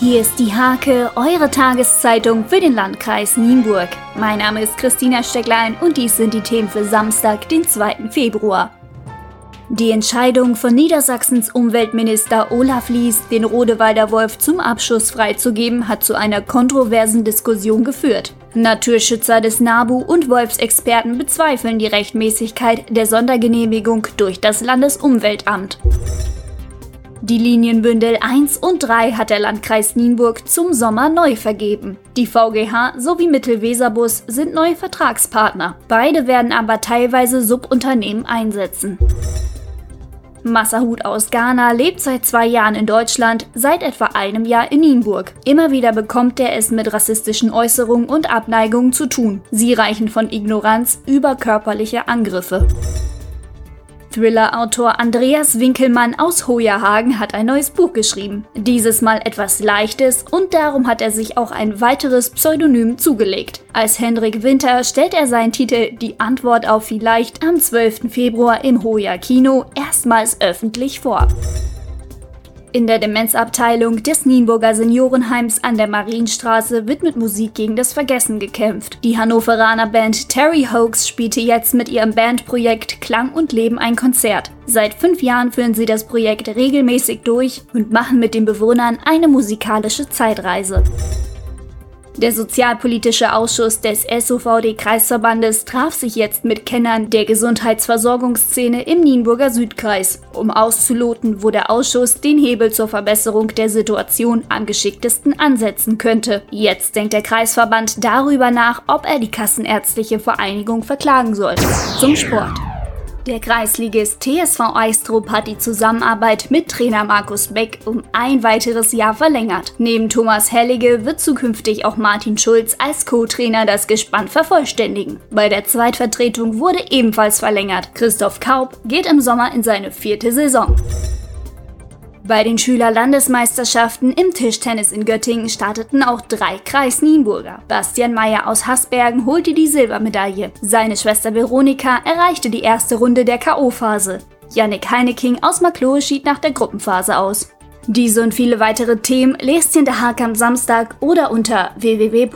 Hier ist die Hake, eure Tageszeitung für den Landkreis Nienburg. Mein Name ist Christina Stecklein und dies sind die Themen für Samstag, den 2. Februar. Die Entscheidung von Niedersachsens Umweltminister Olaf Lies, den Rodewalder Wolf zum Abschuss freizugeben, hat zu einer kontroversen Diskussion geführt. Naturschützer des NABU und Wolfsexperten bezweifeln die Rechtmäßigkeit der Sondergenehmigung durch das Landesumweltamt. Die Linienbündel 1 und 3 hat der Landkreis Nienburg zum Sommer neu vergeben. Die VGH sowie Mittelweserbus sind neue Vertragspartner. Beide werden aber teilweise Subunternehmen einsetzen. Massahut aus Ghana lebt seit zwei Jahren in Deutschland, seit etwa einem Jahr in Nienburg. Immer wieder bekommt er es mit rassistischen Äußerungen und Abneigungen zu tun. Sie reichen von Ignoranz über körperliche Angriffe. Thriller-Autor Andreas Winkelmann aus Hojerhagen hat ein neues Buch geschrieben. Dieses Mal etwas Leichtes und darum hat er sich auch ein weiteres Pseudonym zugelegt. Als Hendrik Winter stellt er seinen Titel Die Antwort auf Vielleicht am 12. Februar im Hoja Kino erstmals öffentlich vor. In der Demenzabteilung des Nienburger Seniorenheims an der Marienstraße wird mit Musik gegen das Vergessen gekämpft. Die Hannoveraner Band Terry Hoax spielte jetzt mit ihrem Bandprojekt Klang und Leben ein Konzert. Seit fünf Jahren führen sie das Projekt regelmäßig durch und machen mit den Bewohnern eine musikalische Zeitreise. Der Sozialpolitische Ausschuss des SOVD-Kreisverbandes traf sich jetzt mit Kennern der Gesundheitsversorgungsszene im Nienburger Südkreis, um auszuloten, wo der Ausschuss den Hebel zur Verbesserung der Situation am geschicktesten ansetzen könnte. Jetzt denkt der Kreisverband darüber nach, ob er die Kassenärztliche Vereinigung verklagen soll. Zum Sport. Der Kreisligist TSV Eistrup hat die Zusammenarbeit mit Trainer Markus Beck um ein weiteres Jahr verlängert. Neben Thomas Hellige wird zukünftig auch Martin Schulz als Co-Trainer das Gespann vervollständigen. Bei der Zweitvertretung wurde ebenfalls verlängert. Christoph Kaub geht im Sommer in seine vierte Saison. Bei den Schülerlandesmeisterschaften im Tischtennis in Göttingen starteten auch drei Kreis-Nienburger. Bastian Meyer aus Hasbergen holte die Silbermedaille. Seine Schwester Veronika erreichte die erste Runde der K.O.-Phase. Yannick Heineking aus Maklohe schied nach der Gruppenphase aus. Diese und viele weitere Themen lest ihr in der Hake am Samstag oder unter www.diehake.de.